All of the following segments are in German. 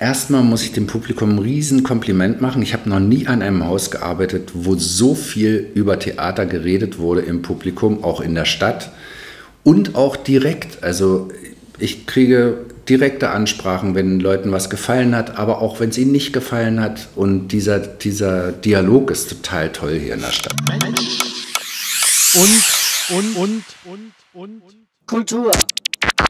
Erstmal muss ich dem Publikum ein Riesenkompliment machen. Ich habe noch nie an einem Haus gearbeitet, wo so viel über Theater geredet wurde im Publikum, auch in der Stadt und auch direkt. Also ich kriege direkte Ansprachen, wenn Leuten was gefallen hat, aber auch wenn es ihnen nicht gefallen hat. Und dieser, dieser Dialog ist total toll hier in der Stadt. Und, und, und, und, und. Kultur.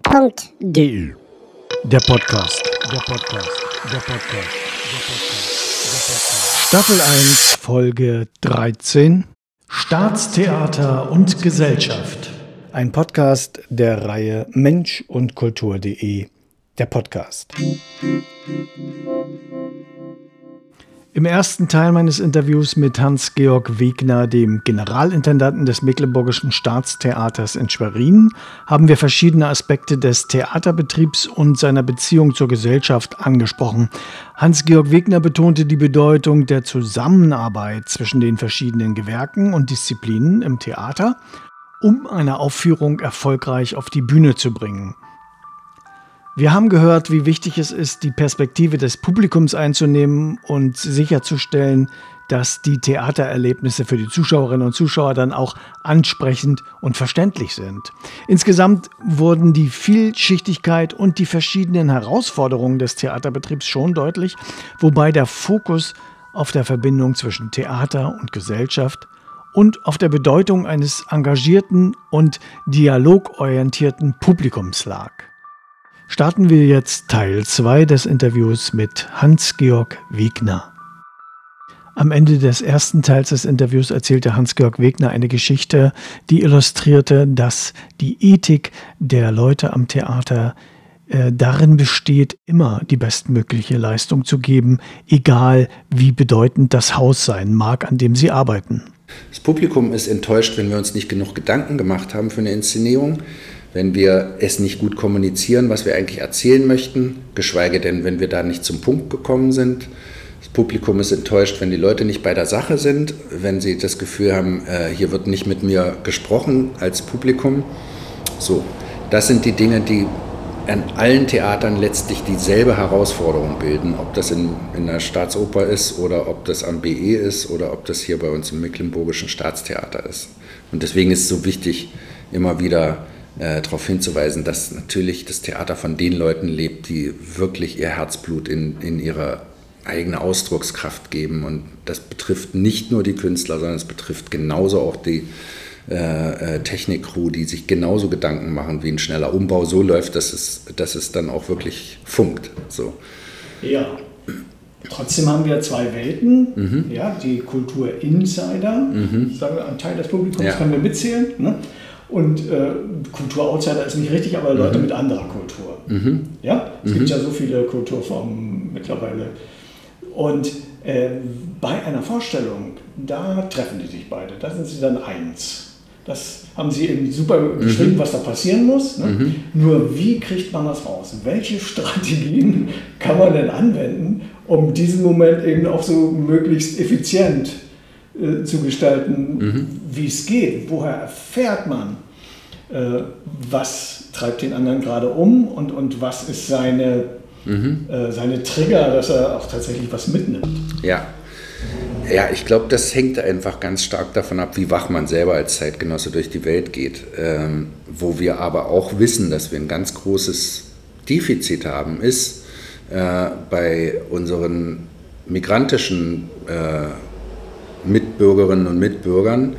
Punkt. Der Podcast. Der Podcast. Der Podcast. Der Podcast. Der Podcast. Staffel 1, Folge 13. Staatstheater und Gesellschaft. Ein Podcast der Reihe Mensch und Kultur.de. Der Podcast. Im ersten Teil meines Interviews mit Hans-Georg Wegner, dem Generalintendanten des Mecklenburgischen Staatstheaters in Schwerin, haben wir verschiedene Aspekte des Theaterbetriebs und seiner Beziehung zur Gesellschaft angesprochen. Hans-Georg Wegner betonte die Bedeutung der Zusammenarbeit zwischen den verschiedenen Gewerken und Disziplinen im Theater, um eine Aufführung erfolgreich auf die Bühne zu bringen. Wir haben gehört, wie wichtig es ist, die Perspektive des Publikums einzunehmen und sicherzustellen, dass die Theatererlebnisse für die Zuschauerinnen und Zuschauer dann auch ansprechend und verständlich sind. Insgesamt wurden die Vielschichtigkeit und die verschiedenen Herausforderungen des Theaterbetriebs schon deutlich, wobei der Fokus auf der Verbindung zwischen Theater und Gesellschaft und auf der Bedeutung eines engagierten und dialogorientierten Publikums lag starten wir jetzt Teil 2 des Interviews mit Hans-Georg Wegner. Am Ende des ersten Teils des Interviews erzählte Hans-Georg Wegner eine Geschichte, die illustrierte, dass die Ethik der Leute am Theater äh, darin besteht, immer die bestmögliche Leistung zu geben, egal wie bedeutend das Haus sein mag, an dem sie arbeiten. Das Publikum ist enttäuscht, wenn wir uns nicht genug Gedanken gemacht haben für eine Inszenierung wenn wir es nicht gut kommunizieren, was wir eigentlich erzählen möchten, geschweige denn, wenn wir da nicht zum Punkt gekommen sind. Das Publikum ist enttäuscht, wenn die Leute nicht bei der Sache sind, wenn sie das Gefühl haben, äh, hier wird nicht mit mir gesprochen als Publikum. So, das sind die Dinge, die an allen Theatern letztlich dieselbe Herausforderung bilden, ob das in, in der Staatsoper ist oder ob das am BE ist oder ob das hier bei uns im Mecklenburgischen Staatstheater ist. Und deswegen ist es so wichtig, immer wieder äh, darauf hinzuweisen, dass natürlich das Theater von den Leuten lebt, die wirklich ihr Herzblut in, in ihre eigene Ausdruckskraft geben. Und das betrifft nicht nur die Künstler, sondern es betrifft genauso auch die äh, äh, Technikcrew, die sich genauso Gedanken machen, wie ein schneller Umbau so läuft, dass es, dass es dann auch wirklich funkt. So. Ja. Trotzdem haben wir zwei Welten, mhm. ja, die Kultur-Insider, mhm. sagen wir, ein Teil des Publikums ja. können wir mitzählen. Ne? Und äh, Kultur-Outsider ist nicht richtig, aber Leute mhm. mit anderer Kultur. Mhm. Ja? Es mhm. gibt ja so viele Kulturformen mittlerweile. Und äh, bei einer Vorstellung, da treffen die sich beide, da sind sie dann eins. Das haben Sie eben super beschrieben, mhm. was da passieren muss. Ne? Mhm. Nur wie kriegt man das raus? Welche Strategien kann man denn anwenden, um diesen Moment eben auch so möglichst effizient äh, zu gestalten, mhm. wie es geht. Woher erfährt man, äh, was treibt den anderen gerade um und, und was ist seine, mhm. äh, seine Trigger, dass er auch tatsächlich was mitnimmt. Ja. Ja, ich glaube, das hängt einfach ganz stark davon ab, wie wach man selber als Zeitgenosse durch die Welt geht. Ähm, wo wir aber auch wissen, dass wir ein ganz großes Defizit haben, ist äh, bei unseren migrantischen äh, Mitbürgerinnen und Mitbürgern,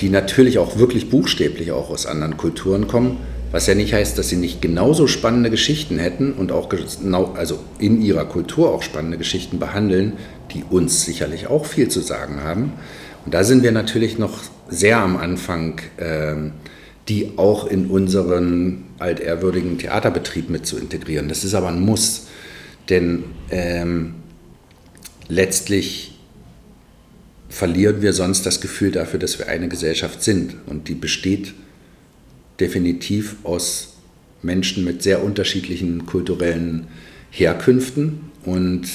die natürlich auch wirklich buchstäblich auch aus anderen Kulturen kommen, was ja nicht heißt, dass sie nicht genauso spannende Geschichten hätten und auch genau, also in ihrer Kultur auch spannende Geschichten behandeln, die uns sicherlich auch viel zu sagen haben. Und da sind wir natürlich noch sehr am Anfang, äh, die auch in unseren altehrwürdigen Theaterbetrieb mit zu integrieren. Das ist aber ein Muss, denn ähm, letztlich verlieren wir sonst das Gefühl dafür, dass wir eine Gesellschaft sind. Und die besteht definitiv aus Menschen mit sehr unterschiedlichen kulturellen Herkünften. Und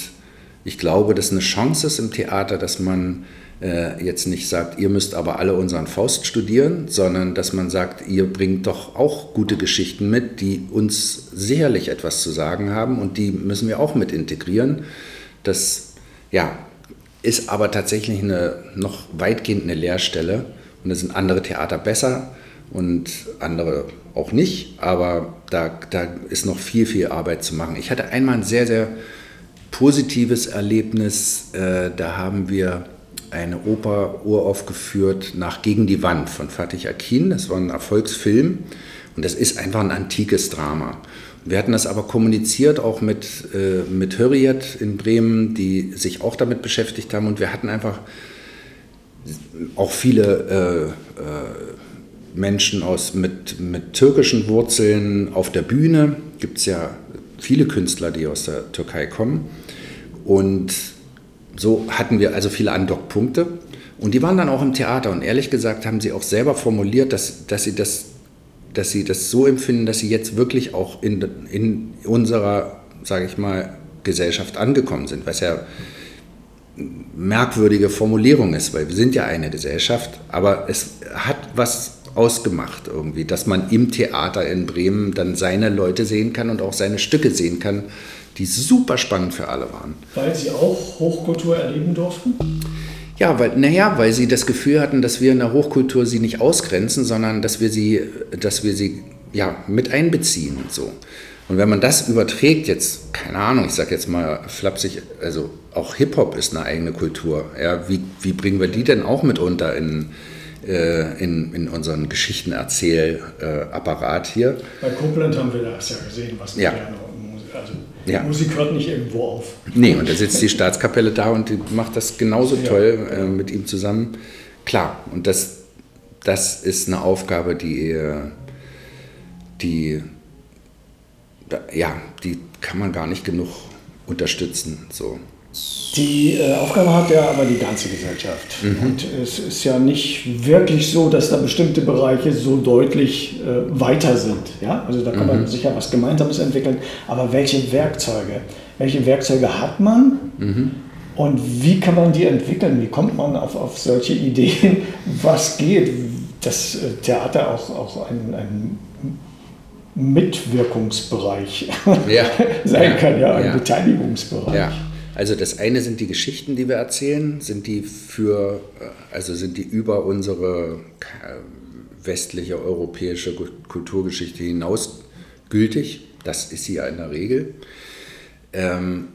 ich glaube, dass eine Chance ist im Theater, dass man äh, jetzt nicht sagt, ihr müsst aber alle unseren Faust studieren, sondern dass man sagt, ihr bringt doch auch gute Geschichten mit, die uns sicherlich etwas zu sagen haben und die müssen wir auch mit integrieren. Das ja, ist aber tatsächlich eine noch weitgehend eine Lehrstelle und da sind andere Theater besser und andere auch nicht, aber da, da ist noch viel, viel Arbeit zu machen. Ich hatte einmal ein sehr, sehr positives Erlebnis, äh, da haben wir eine Oper uraufgeführt nach Gegen die Wand von Fatih Akin. Das war ein Erfolgsfilm und das ist einfach ein antikes Drama. Wir hatten das aber kommuniziert auch mit, äh, mit Hürriyet in Bremen, die sich auch damit beschäftigt haben und wir hatten einfach auch viele äh, äh, Menschen aus, mit, mit türkischen Wurzeln auf der Bühne. Gibt es ja viele Künstler, die aus der Türkei kommen. Und so hatten wir also viele Andockpunkte. Und die waren dann auch im Theater. Und ehrlich gesagt haben sie auch selber formuliert, dass, dass, sie, das, dass sie das so empfinden, dass sie jetzt wirklich auch in, in unserer, sage ich mal, Gesellschaft angekommen sind. Was ja merkwürdige Formulierung ist, weil wir sind ja eine Gesellschaft, aber es hat was ausgemacht irgendwie, dass man im Theater in Bremen dann seine Leute sehen kann und auch seine Stücke sehen kann, die super spannend für alle waren. Weil Sie auch Hochkultur erleben durften? Ja, weil, naja, weil sie das Gefühl hatten, dass wir in der Hochkultur sie nicht ausgrenzen, sondern dass wir sie, dass wir sie ja, mit einbeziehen. So. Und wenn man das überträgt, jetzt, keine Ahnung, ich sage jetzt mal flapsig, also auch Hip-Hop ist eine eigene Kultur. Ja, wie, wie bringen wir die denn auch mit unter in, äh, in, in unseren Geschichtenerzählapparat hier? Bei Koblenz haben wir das ja gesehen, was ja. also ja. Musik hört nicht irgendwo auf. Nee, und da sitzt die Staatskapelle da und die macht das genauso ja. toll äh, mit ihm zusammen. Klar, und das, das ist eine Aufgabe, die, äh, die, ja, die kann man gar nicht genug unterstützen. So. Die äh, Aufgabe hat ja aber die ganze Gesellschaft. Mhm. Und es ist ja nicht wirklich so, dass da bestimmte Bereiche so deutlich äh, weiter sind. Ja? Also da kann mhm. man sicher was Gemeinsames entwickeln. Aber welche Werkzeuge? Welche Werkzeuge hat man? Mhm. Und wie kann man die entwickeln? Wie kommt man auf, auf solche Ideen? Was geht? Das äh, Theater auch, auch ein, ein Mitwirkungsbereich ja. sein kann, ja, ein ja. Beteiligungsbereich. Also das eine sind die Geschichten, die wir erzählen, sind die für, äh, also sind die über unsere äh, westliche europäische Kulturgeschichte hinaus gültig. Das ist sie ja in der Regel. Ähm,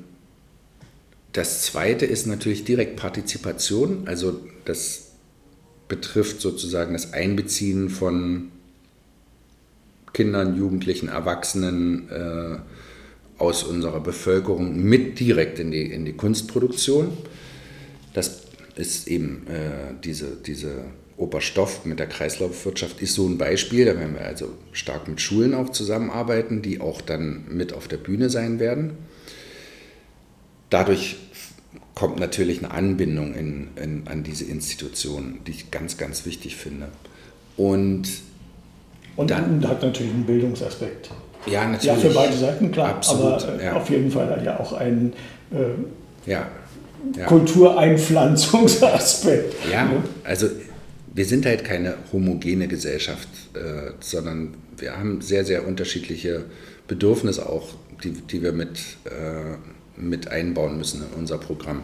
das zweite ist natürlich direkt Partizipation, also das betrifft sozusagen das Einbeziehen von Kindern, Jugendlichen, Erwachsenen, äh, aus unserer Bevölkerung mit direkt in die, in die Kunstproduktion. Das ist eben äh, diese, diese Oberstoff mit der Kreislaufwirtschaft ist so ein Beispiel. Da werden wir also stark mit Schulen auch zusammenarbeiten, die auch dann mit auf der Bühne sein werden. Dadurch kommt natürlich eine Anbindung in, in, an diese Institutionen, die ich ganz, ganz wichtig finde. Und, Und dann hat natürlich einen Bildungsaspekt. Ja, natürlich. Ja, für beide Seiten, klar. Absolut, aber ja. auf jeden Fall ja auch ein äh, ja, ja. Kultureinpflanzungsaspekt. Ja, ne? also wir sind halt keine homogene Gesellschaft, äh, sondern wir haben sehr, sehr unterschiedliche Bedürfnisse auch, die, die wir mit, äh, mit einbauen müssen in unser Programm.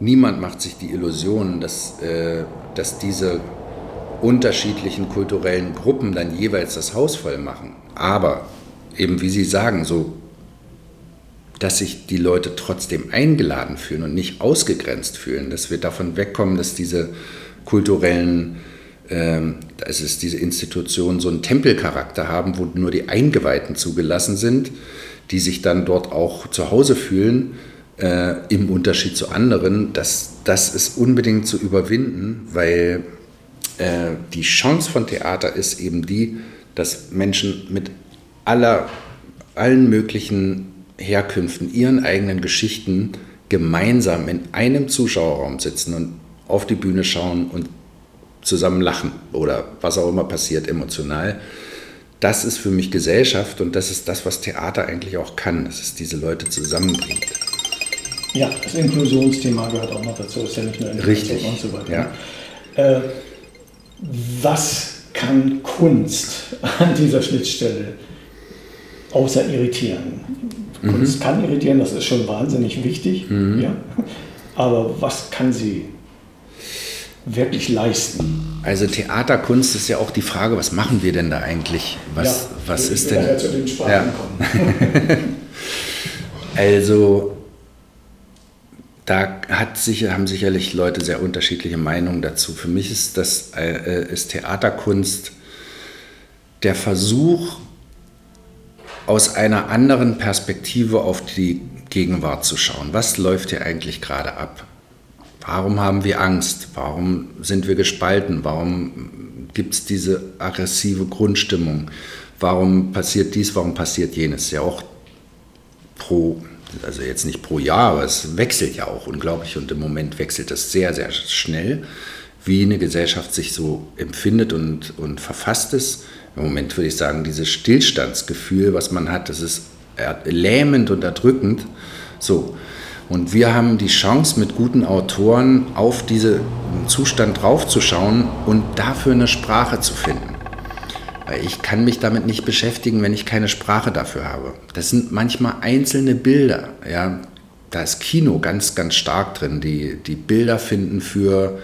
Niemand macht sich die Illusion, dass, äh, dass diese unterschiedlichen kulturellen Gruppen dann jeweils das Haus voll machen. Aber eben wie Sie sagen, so, dass sich die Leute trotzdem eingeladen fühlen und nicht ausgegrenzt fühlen, dass wir davon wegkommen, dass diese kulturellen, ähm, dass es diese Institutionen so einen Tempelcharakter haben, wo nur die Eingeweihten zugelassen sind, die sich dann dort auch zu Hause fühlen, äh, im Unterschied zu anderen, dass das ist unbedingt zu überwinden, weil äh, die Chance von Theater ist eben die, dass Menschen mit aller, allen möglichen Herkünften, ihren eigenen Geschichten gemeinsam in einem Zuschauerraum sitzen und auf die Bühne schauen und zusammen lachen oder was auch immer passiert emotional. Das ist für mich Gesellschaft und das ist das, was Theater eigentlich auch kann, dass es diese Leute zusammenbringt. Ja, das Inklusionsthema gehört auch noch dazu, ist ja nicht nur Richtig. und so weiter. Ja. Äh, was kann Kunst an dieser Schnittstelle außer irritieren? Kunst kann irritieren, das ist schon wahnsinnig wichtig. Ja. Aber was kann sie wirklich leisten? Also Theaterkunst ist ja auch die Frage, was machen wir denn da eigentlich? Was, Ja, was ist denn? zu den Sprachen Ja. kommen. Also da hat sicher, haben sicherlich Leute sehr unterschiedliche Meinungen dazu. Für mich ist das äh, ist Theaterkunst der Versuch, aus einer anderen Perspektive auf die Gegenwart zu schauen. Was läuft hier eigentlich gerade ab? Warum haben wir Angst? Warum sind wir gespalten? Warum gibt es diese aggressive Grundstimmung? Warum passiert dies? Warum passiert jenes? Ja auch pro, also jetzt nicht pro Jahr, aber es wechselt ja auch unglaublich und im Moment wechselt es sehr, sehr schnell, wie eine Gesellschaft sich so empfindet und, und verfasst ist. Im Moment würde ich sagen, dieses Stillstandsgefühl, was man hat, das ist lähmend und erdrückend. So. Und wir haben die Chance, mit guten Autoren auf diesen Zustand draufzuschauen und dafür eine Sprache zu finden. Weil ich kann mich damit nicht beschäftigen, wenn ich keine Sprache dafür habe. Das sind manchmal einzelne Bilder. Ja, da ist Kino ganz, ganz stark drin. Die, die Bilder finden für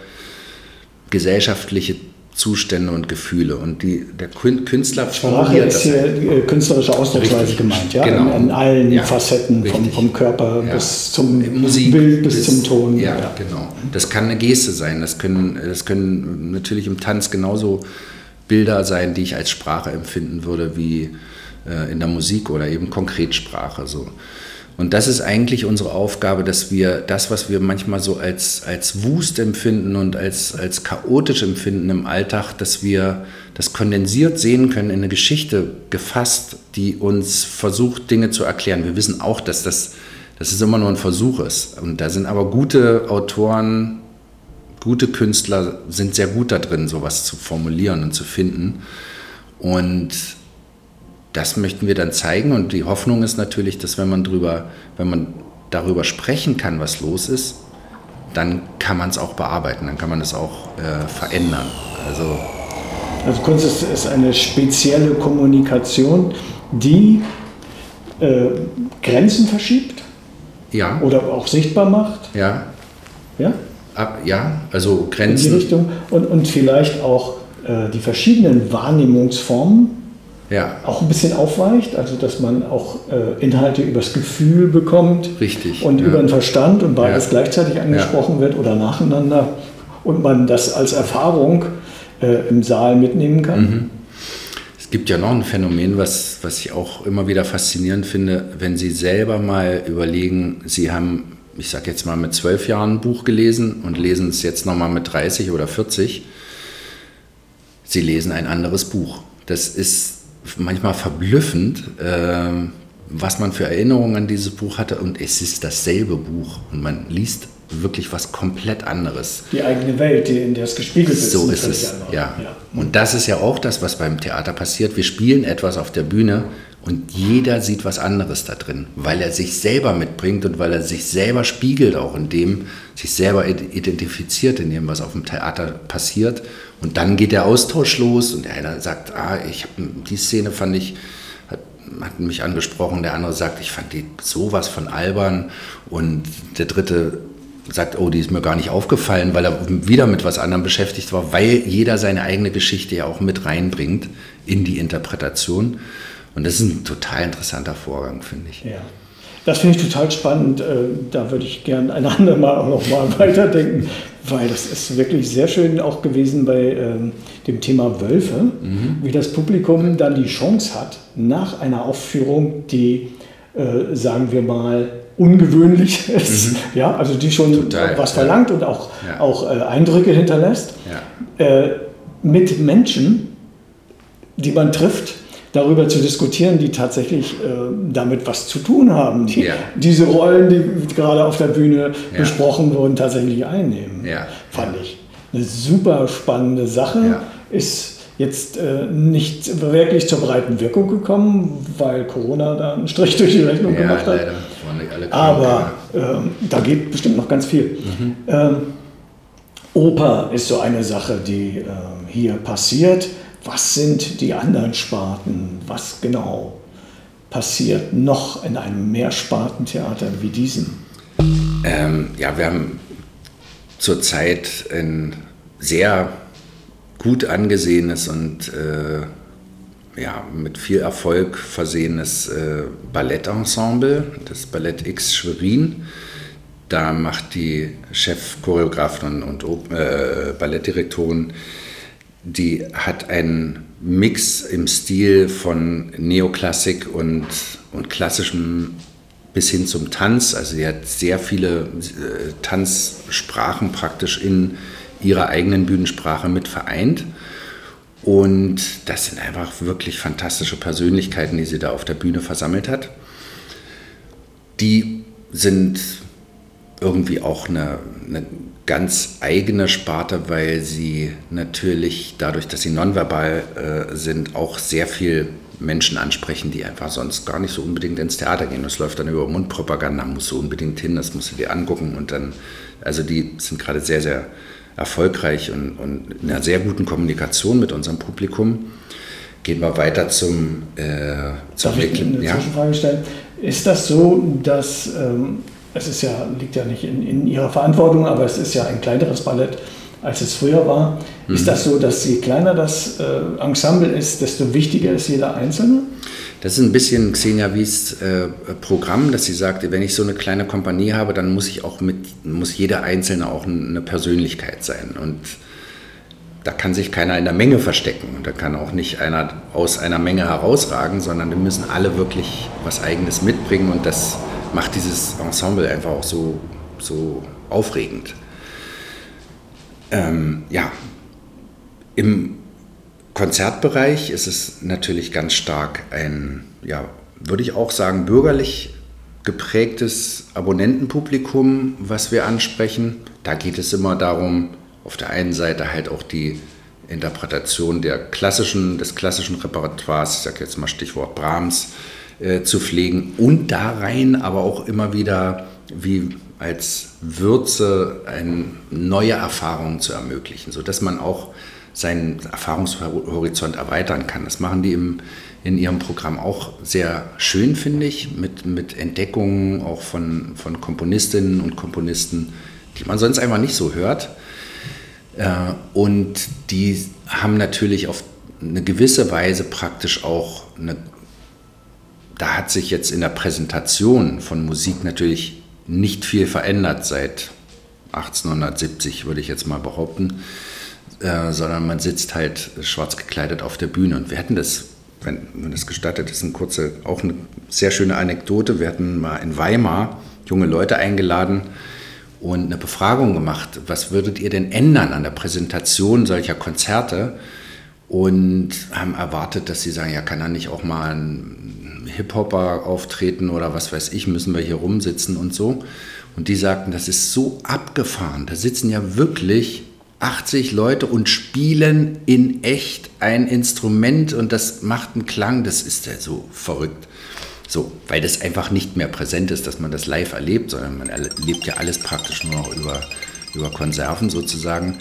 gesellschaftliche Zustände und Gefühle. Und die, der Kün- Künstler Sprache ist hier äh, künstlerische Ausdrucksweise Richtig, gemeint, ja? genau. In, in allen Ja, Facetten, vom, vom Körper Ja. bis zum Musik Bild, bis, zum Ton. Ja, genau. Das kann eine Geste sein. Das können, das können natürlich im Tanz genauso Bilder sein, die ich als Sprache empfinden würde, wie äh, in der Musik oder eben Konkretsprache. So. Und das ist eigentlich unsere Aufgabe, dass wir das, was wir manchmal so als, als Wust empfinden und als, als chaotisch empfinden im Alltag, dass wir das kondensiert sehen können in eine Geschichte gefasst, die uns versucht, Dinge zu erklären. Wir wissen auch, dass das, dass es immer nur ein Versuch ist. Und da sind aber gute Autoren, gute Künstler sind sehr gut da drin, sowas zu formulieren und zu finden. Und das möchten wir dann zeigen. Und die Hoffnung ist natürlich, dass wenn man drüber, wenn man darüber sprechen kann, was los ist, dann kann man es auch bearbeiten, dann kann man es auch äh, verändern. Also Also Kunst ist, ist eine spezielle Kommunikation, die äh, Grenzen verschiebt ja, oder auch sichtbar macht. ja, Ja? ab, ja, also in die Grenzen. Richtung und, und vielleicht auch äh, die verschiedenen Wahrnehmungsformen Ja, auch ein bisschen aufweicht, also dass man auch äh, Inhalte übers Gefühl bekommt Richtig, und ja. über den Verstand und beides Ja. gleichzeitig angesprochen wird oder nacheinander und man das als Erfahrung äh, im Saal mitnehmen kann. Mhm. Es gibt ja noch ein Phänomen, was, was ich auch immer wieder faszinierend finde, wenn Sie selber mal überlegen, Sie haben, ich sage jetzt mal, mit zwölf Jahren ein Buch gelesen und lesen es jetzt nochmal mit 30 oder 40. Sie lesen ein anderes Buch. Das ist manchmal verblüffend, äh, was man für Erinnerungen an dieses Buch hatte. Und es ist dasselbe Buch. Und man liest wirklich was komplett anderes. Die eigene Welt, die, in der es gespiegelt ist. So ist es, andere. ja. Und das ist ja auch das, was beim Theater passiert. Wir spielen etwas auf der Bühne und jeder sieht was anderes da drin, weil er sich selber mitbringt und weil er sich selber spiegelt, auch in dem, sich selber identifiziert in dem, was auf dem Theater passiert. Und dann geht der Austausch los und der eine sagt, ah, ich hab, die Szene fand ich, hat, hat mich angesprochen, der andere sagt, ich fand die sowas von albern und der dritte sagt, oh, die ist mir gar nicht aufgefallen, weil er wieder mit was anderem beschäftigt war, weil jeder seine eigene Geschichte ja auch mit reinbringt in die Interpretation. Und das ist ein total interessanter Vorgang, finde ich. Ja. Das finde ich total spannend. Äh, Da würde ich gerne ein andermal auch noch mal weiterdenken, weil das ist wirklich sehr schön auch gewesen bei ähm, dem Thema Wölfe, Mhm. wie das Publikum dann die Chance hat, nach einer Aufführung, die, äh, sagen wir mal, ungewöhnlich ist, ja, also die schon Mhm. Total, was ja. verlangt und auch, Ja. auch äh, Eindrücke hinterlässt, Ja. äh, mit Menschen, die man trifft, darüber zu diskutieren, die tatsächlich äh, damit was zu tun haben, die Ja. diese Rollen, die gerade auf der Bühne Ja. besprochen wurden, tatsächlich einnehmen. Ja. Fand ich. Eine super spannende Sache. Ja. Ist jetzt äh, nicht wirklich zur breiten Wirkung gekommen, weil Corona da einen Strich durch die Rechnung Ja, gemacht hat. leider. Alle Aber ähm, da geht bestimmt noch ganz viel. Mhm. Ähm, Oper ist so eine Sache, die äh, hier passiert. Was sind die anderen Sparten? Was genau passiert noch in einem Mehrspartentheater wie diesem? Ähm, ja, wir haben zurzeit ein sehr gut angesehenes und äh, ja, mit viel Erfolg versehenes äh, Ballettensemble, das Ballett X Schwerin. Da macht die Chefchoreografin und, äh, Ballettdirektorin, die hat einen Mix im Stil von Neoklassik und, und klassischem bis hin zum Tanz. Also sie hat sehr viele äh, Tanzsprachen praktisch in ihrer eigenen Bühnensprache mit vereint. Und das sind einfach wirklich fantastische Persönlichkeiten, die sie da auf der Bühne versammelt hat. Die sind irgendwie auch eine, eine ganz eigene Sparte, weil sie natürlich dadurch, dass sie nonverbal äh, sind, auch sehr viel Menschen ansprechen, die einfach sonst gar nicht so unbedingt ins Theater gehen. Das läuft dann über Mundpropaganda, musst du unbedingt hin, das musst du dir angucken und dann, also die sind gerade sehr, sehr erfolgreich und, und in einer sehr guten Kommunikation mit unserem Publikum. Gehen wir weiter zum, äh, zum Darf ich eine ja? Zwischenfrage stellen? Ist das so, dass ähm, es ist ja, liegt ja nicht in, in Ihrer Verantwortung, aber es ist ja ein kleineres Ballett, als es früher war. Mhm. Ist das so, dass je kleiner das äh, Ensemble ist, desto wichtiger ist jeder Einzelne? Das ist ein bisschen Xenia Wies äh, Programm, dass sie sagt, wenn ich so eine kleine Kompanie habe, dann muss ich auch mit, muss jeder Einzelne auch eine Persönlichkeit sein. Und da kann sich keiner in der Menge verstecken. Da kann auch nicht einer aus einer Menge herausragen, sondern wir müssen alle wirklich was Eigenes mitbringen und das macht dieses Ensemble einfach auch so, so aufregend. Ähm, ja, im Konzertbereich ist es natürlich ganz stark ein, ja, würde ich auch sagen, bürgerlich geprägtes Abonnentenpublikum, was wir ansprechen. Da geht es immer darum, auf der einen Seite halt auch die Interpretation der klassischen, des klassischen Repertoires, ich sage jetzt mal Stichwort Brahms, äh, zu pflegen und da rein aber auch immer wieder wie als Würze eine neue Erfahrungen zu ermöglichen, sodass man auch seinen Erfahrungshorizont erweitern kann. Das machen die im, in ihrem Programm auch sehr schön, finde ich, mit, mit Entdeckungen auch von, von Komponistinnen und Komponisten, die man sonst einfach nicht so hört. Äh, und die haben natürlich auf eine gewisse Weise praktisch auch eine da hat sich jetzt in der Präsentation von Musik natürlich nicht viel verändert seit 1870, würde ich jetzt mal behaupten, äh, sondern man sitzt halt schwarz gekleidet auf der Bühne. Und wir hatten das, wenn man das gestattet ist, eine kurze, auch eine sehr schöne Anekdote. Wir hatten mal in Weimar junge Leute eingeladen und eine Befragung gemacht. Was würdet ihr denn ändern an der Präsentation solcher Konzerte? Und haben erwartet, dass sie sagen, ja, kann er nicht auch mal ein Hip-Hopper auftreten oder was weiß ich, müssen wir hier rumsitzen und so. Und die sagten, das ist so abgefahren. Da sitzen ja wirklich 80 Leute und spielen in echt ein Instrument und das macht einen Klang, das ist ja so verrückt. So, weil das einfach nicht mehr präsent ist, dass man das live erlebt, sondern man erlebt ja alles praktisch nur noch über, über Konserven sozusagen.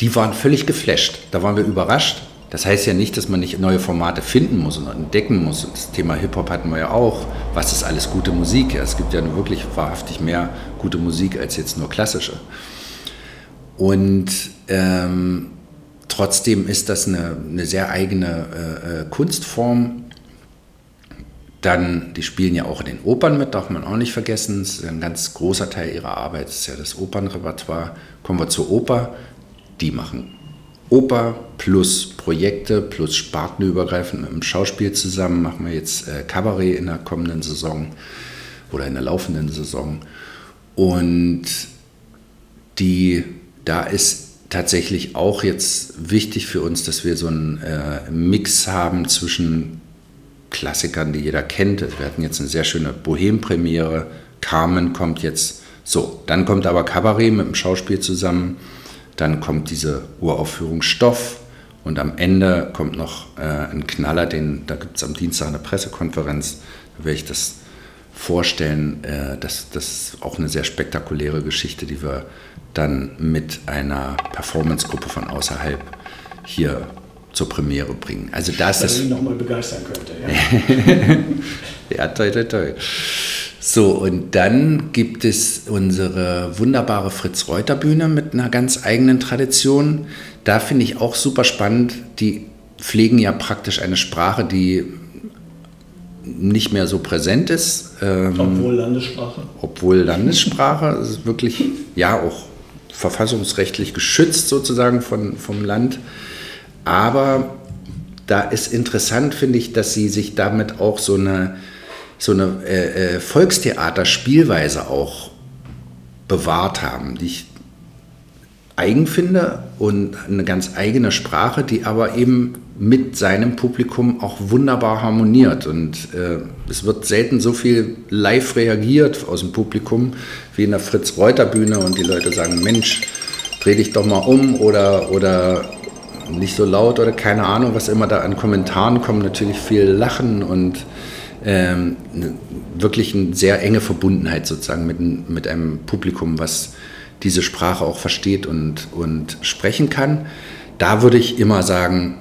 Die waren völlig geflasht. Da waren wir überrascht das heißt ja nicht, dass man nicht neue Formate finden muss und entdecken muss. Das Thema Hip-Hop hatten wir ja auch. Was ist alles gute Musik? Es gibt ja wirklich wahrhaftig mehr gute Musik als jetzt nur klassische. Und ähm, trotzdem ist das eine, eine sehr eigene äh, äh Kunstform. Dann, die spielen ja auch in den Opern mit, darf man auch nicht vergessen. Das ist ein ganz großer Teil ihrer Arbeit, ist ja das Opernrepertoire. Kommen wir zur Oper. Die machen Oper plus Projekte plus spartenübergreifend mit dem Schauspiel zusammen machen wir jetzt äh, Kabarett in der kommenden Saison oder in der laufenden Saison. Und die, da ist tatsächlich auch jetzt wichtig für uns, dass wir so einen äh, Mix haben zwischen Klassikern, die jeder kennt. Wir hatten jetzt eine sehr schöne Bohem-Premiere. Carmen kommt jetzt. So, dann kommt aber Kabarett mit dem Schauspiel zusammen dann kommt diese Uraufführung Stoff und am Ende kommt noch äh, ein Knaller, den, da gibt es am Dienstag eine Pressekonferenz, da werde ich das vorstellen. Äh, das, das ist auch eine sehr spektakuläre Geschichte, die wir dann mit einer Performance-Gruppe von außerhalb hier zur Premiere bringen. Also das Dass ist... ihn nochmal begeistern könnte. Ja, ja toi, toi, toi. So, und dann gibt es unsere wunderbare Fritz-Reuter-Bühne mit einer ganz eigenen Tradition. Da finde ich auch super spannend. Die pflegen ja praktisch eine Sprache, die nicht mehr so präsent ist. Ähm, obwohl Landessprache. Obwohl Landessprache. ist wirklich, ja, auch verfassungsrechtlich geschützt sozusagen von, vom Land. Aber da ist interessant, finde ich, dass sie sich damit auch so eine, so eine äh, äh, Volkstheater-Spielweise auch bewahrt haben, die ich eigen finde und eine ganz eigene Sprache, die aber eben mit seinem Publikum auch wunderbar harmoniert. Und äh, es wird selten so viel live reagiert aus dem Publikum wie in der Fritz-Reuter-Bühne und die Leute sagen, Mensch, dreh dich doch mal um oder, oder nicht so laut oder keine Ahnung, was immer da an Kommentaren kommt. Natürlich viel Lachen und ähm, wirklich eine sehr enge Verbundenheit sozusagen mit, mit einem Publikum, was diese Sprache auch versteht und, und sprechen kann. Da würde ich immer sagen,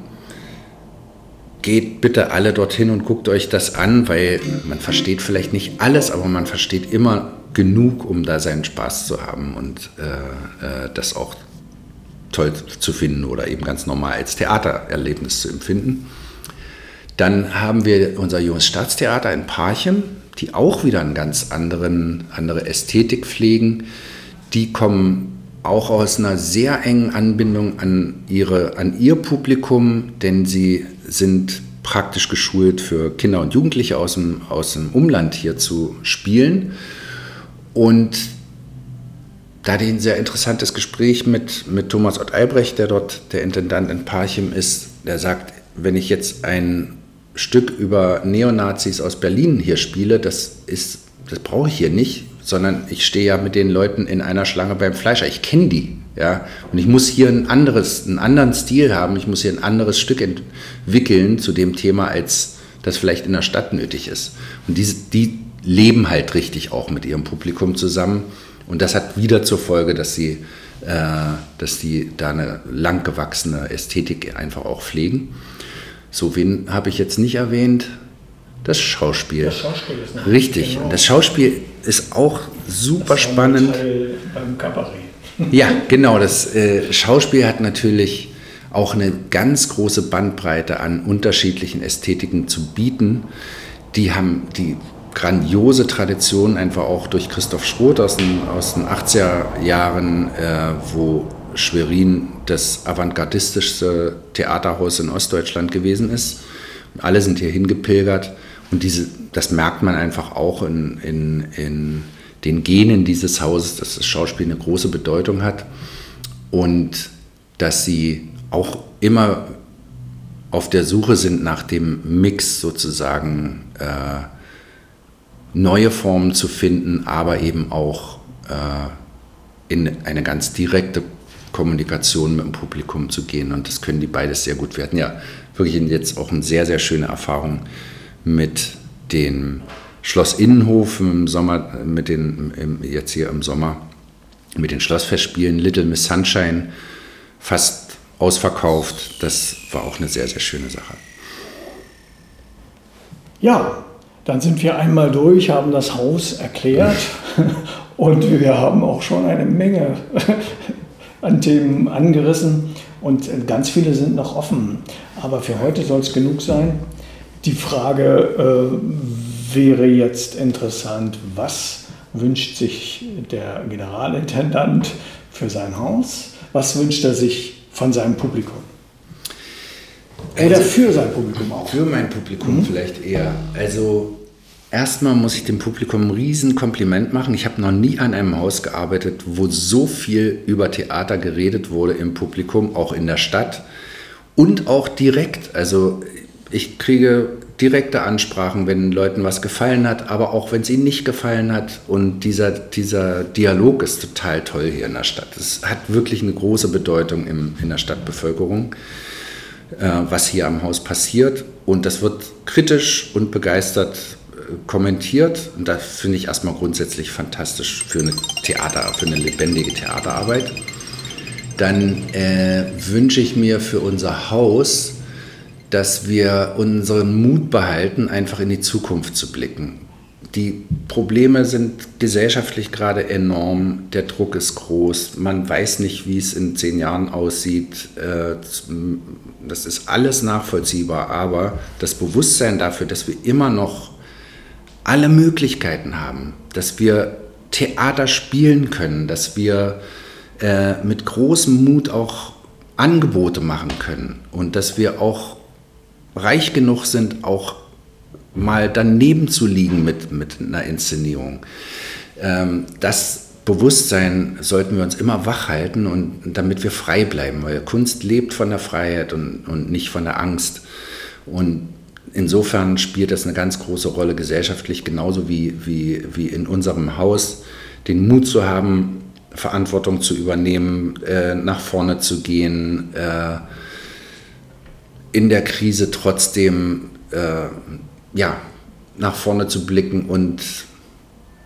geht bitte alle dorthin und guckt euch das an, weil man versteht vielleicht nicht alles, aber man versteht immer genug, um da seinen Spaß zu haben und äh, äh, das auch toll zu finden oder eben ganz normal als Theatererlebnis zu empfinden. Dann haben wir unser junges Staatstheater in Parchim, die auch wieder eine ganz anderen, andere Ästhetik pflegen. Die kommen auch aus einer sehr engen Anbindung an, ihre, an ihr Publikum, denn sie sind praktisch geschult für Kinder und Jugendliche aus dem, aus dem Umland hier zu spielen. Und da hatte ich ein sehr interessantes Gespräch mit, mit Thomas Ott Albrecht, der dort der Intendant in Parchim ist. Der sagt, wenn ich jetzt ein Stück über Neonazis aus Berlin hier spiele, das, das brauche ich hier nicht, sondern ich stehe ja mit den Leuten in einer Schlange beim Fleischer. Ich kenne die. Ja? Und ich muss hier ein anderes, einen anderen Stil haben, ich muss hier ein anderes Stück entwickeln zu dem Thema, als das vielleicht in der Stadt nötig ist. Und diese, die leben halt richtig auch mit ihrem Publikum zusammen. Und das hat wieder zur Folge, dass sie, äh, dass die da eine langgewachsene Ästhetik einfach auch pflegen. So, wen habe ich jetzt nicht erwähnt? Das Schauspiel. Das Schauspiel ist Richtig. Genau. Und das Schauspiel ist auch super das spannend. beim Kabarett. Ja, genau. Das äh, Schauspiel hat natürlich auch eine ganz große Bandbreite an unterschiedlichen Ästhetiken zu bieten. Die haben die grandiose Tradition einfach auch durch Christoph Schroth aus den, aus den 80er Jahren, äh, wo Schwerin das avantgardistischste Theaterhaus in Ostdeutschland gewesen ist. Und alle sind hier hingepilgert. Und diese, das merkt man einfach auch in, in, in den Genen dieses Hauses, dass das Schauspiel eine große Bedeutung hat und dass sie auch immer auf der Suche sind nach dem Mix sozusagen äh, neue Formen zu finden, aber eben auch äh, in eine ganz direkte Kommunikation mit dem Publikum zu gehen. Und das können die beides sehr gut. Hatten ja wirklich jetzt auch eine sehr, sehr schöne Erfahrung mit dem Schloss Innenhof im Sommer, mit den, im, jetzt hier im Sommer, mit den Schlossfestspielen Little Miss Sunshine fast ausverkauft. Das war auch eine sehr, sehr schöne Sache. Ja, dann sind wir einmal durch, haben das Haus erklärt und wir haben auch schon eine Menge an Themen angerissen und ganz viele sind noch offen. Aber für heute soll es genug sein. Die Frage äh, wäre jetzt interessant, was wünscht sich der Generalintendant für sein Haus? Was wünscht er sich von seinem Publikum? Oder also, für sein Publikum auch? Für mein Publikum mhm. vielleicht eher. Also erstmal muss ich dem Publikum ein Riesenkompliment machen. Ich habe noch nie an einem Haus gearbeitet, wo so viel über Theater geredet wurde im Publikum, auch in der Stadt und auch direkt. Also ich kriege direkte Ansprachen, wenn Leuten was gefallen hat, aber auch wenn es ihnen nicht gefallen hat. Und dieser, dieser Dialog ist total toll hier in der Stadt. Es hat wirklich eine große Bedeutung im, in der Stadtbevölkerung, äh, was hier am Haus passiert. Und das wird kritisch und begeistert kommentiert. Und das finde ich erstmal grundsätzlich fantastisch für eine Theater, für eine lebendige Theaterarbeit. Dann äh, wünsche ich mir für unser Haus, dass wir unseren Mut behalten, einfach in die Zukunft zu blicken. Die Probleme sind gesellschaftlich gerade enorm, der Druck ist groß, man weiß nicht, wie es in zehn Jahren aussieht. Äh, das ist alles nachvollziehbar, aber das Bewusstsein dafür, dass wir immer noch alle Möglichkeiten haben, dass wir Theater spielen können, dass wir äh, mit großem Mut auch Angebote machen können und dass wir auch reich genug sind, auch mal daneben zu liegen mit, mit einer Inszenierung. Ähm, das Bewusstsein sollten wir uns immer wach halten und damit wir frei bleiben, weil Kunst lebt von der Freiheit und, und nicht von der Angst. Und insofern spielt das eine ganz große Rolle gesellschaftlich, genauso wie, wie, wie in unserem Haus, den Mut zu haben, Verantwortung zu übernehmen, äh, nach vorne zu gehen, äh, in der Krise trotzdem äh, ja, nach vorne zu blicken. Und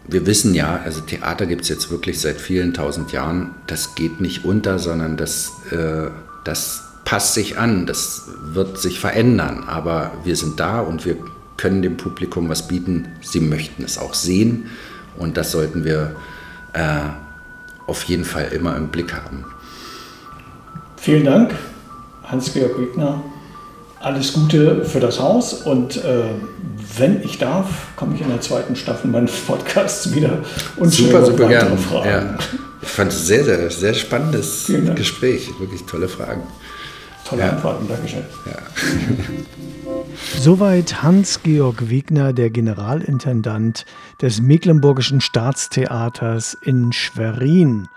wir wissen ja, also Theater gibt es jetzt wirklich seit vielen tausend Jahren. Das geht nicht unter, sondern das, äh, das passt sich an, das wird sich verändern. Aber wir sind da und wir können dem Publikum was bieten. Sie möchten es auch sehen und das sollten wir äh, auf jeden Fall immer im Blick haben. Vielen Dank, Hans-Georg Wigner alles Gute für das Haus und äh, wenn ich darf, komme ich in der zweiten Staffel meines Podcasts wieder und super, super gerne. Fragen. Ja. Ich fand es sehr, sehr, sehr spannendes Gespräch. Wirklich tolle Fragen. Tolle ja. Antworten, Dankeschön. Ja. Soweit Hans-Georg Wegner, der Generalintendant des Mecklenburgischen Staatstheaters in Schwerin.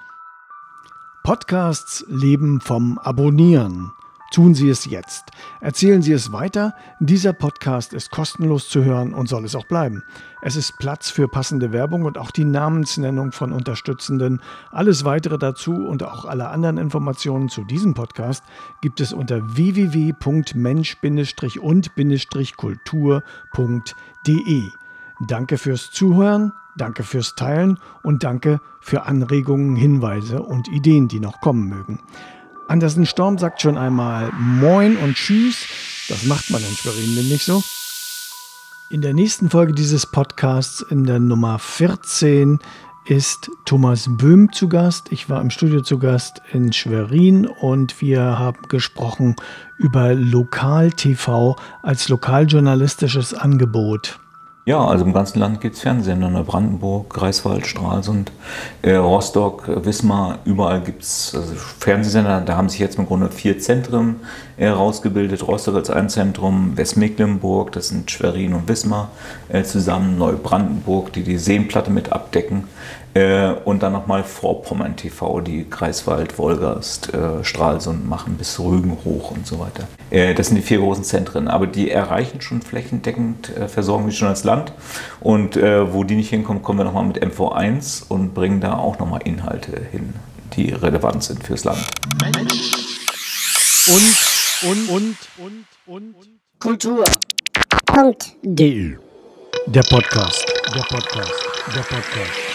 Podcasts leben vom Abonnieren. Tun Sie es jetzt. Erzählen Sie es weiter. Dieser Podcast ist kostenlos zu hören und soll es auch bleiben. Es ist Platz für passende Werbung und auch die Namensnennung von Unterstützenden. Alles weitere dazu und auch alle anderen Informationen zu diesem Podcast gibt es unter www.mensch-und-kultur.de. Danke fürs Zuhören, danke fürs Teilen und danke für Anregungen, Hinweise und Ideen, die noch kommen mögen. Andersen Storm sagt schon einmal Moin und Tschüss. Das macht man in Schwerin nämlich so. In der nächsten Folge dieses Podcasts, in der Nummer 14, ist Thomas Böhm zu Gast. Ich war im Studio zu Gast in Schwerin und wir haben gesprochen über Lokal-TV als lokaljournalistisches Angebot. Ja, also im ganzen Land gibt es Fernsehsender. Brandenburg, Greifswald, Stralsund, äh, Rostock, Wismar, überall gibt es also Fernsehsender. Da haben sich jetzt im Grunde vier Zentren herausgebildet. Rostock als ein Zentrum, Westmecklenburg, das sind Schwerin und Wismar äh, zusammen, Neubrandenburg, die die Seenplatte mit abdecken. Äh, und dann nochmal Vorpommern TV, die Greifswald, Wolgast, äh, Stralsund machen bis Rügen hoch und so weiter. Äh, das sind die vier großen Zentren, aber die erreichen schon flächendeckend, äh, versorgen die schon als Land. Und äh, wo die nicht hinkommen, kommen wir nochmal mit MV1 und bringen da auch nochmal Inhalte hin, die relevant sind fürs Land. Und, und, und, und, und. Kultur. Punkt. Der Podcast. Der Podcast. Der podcast.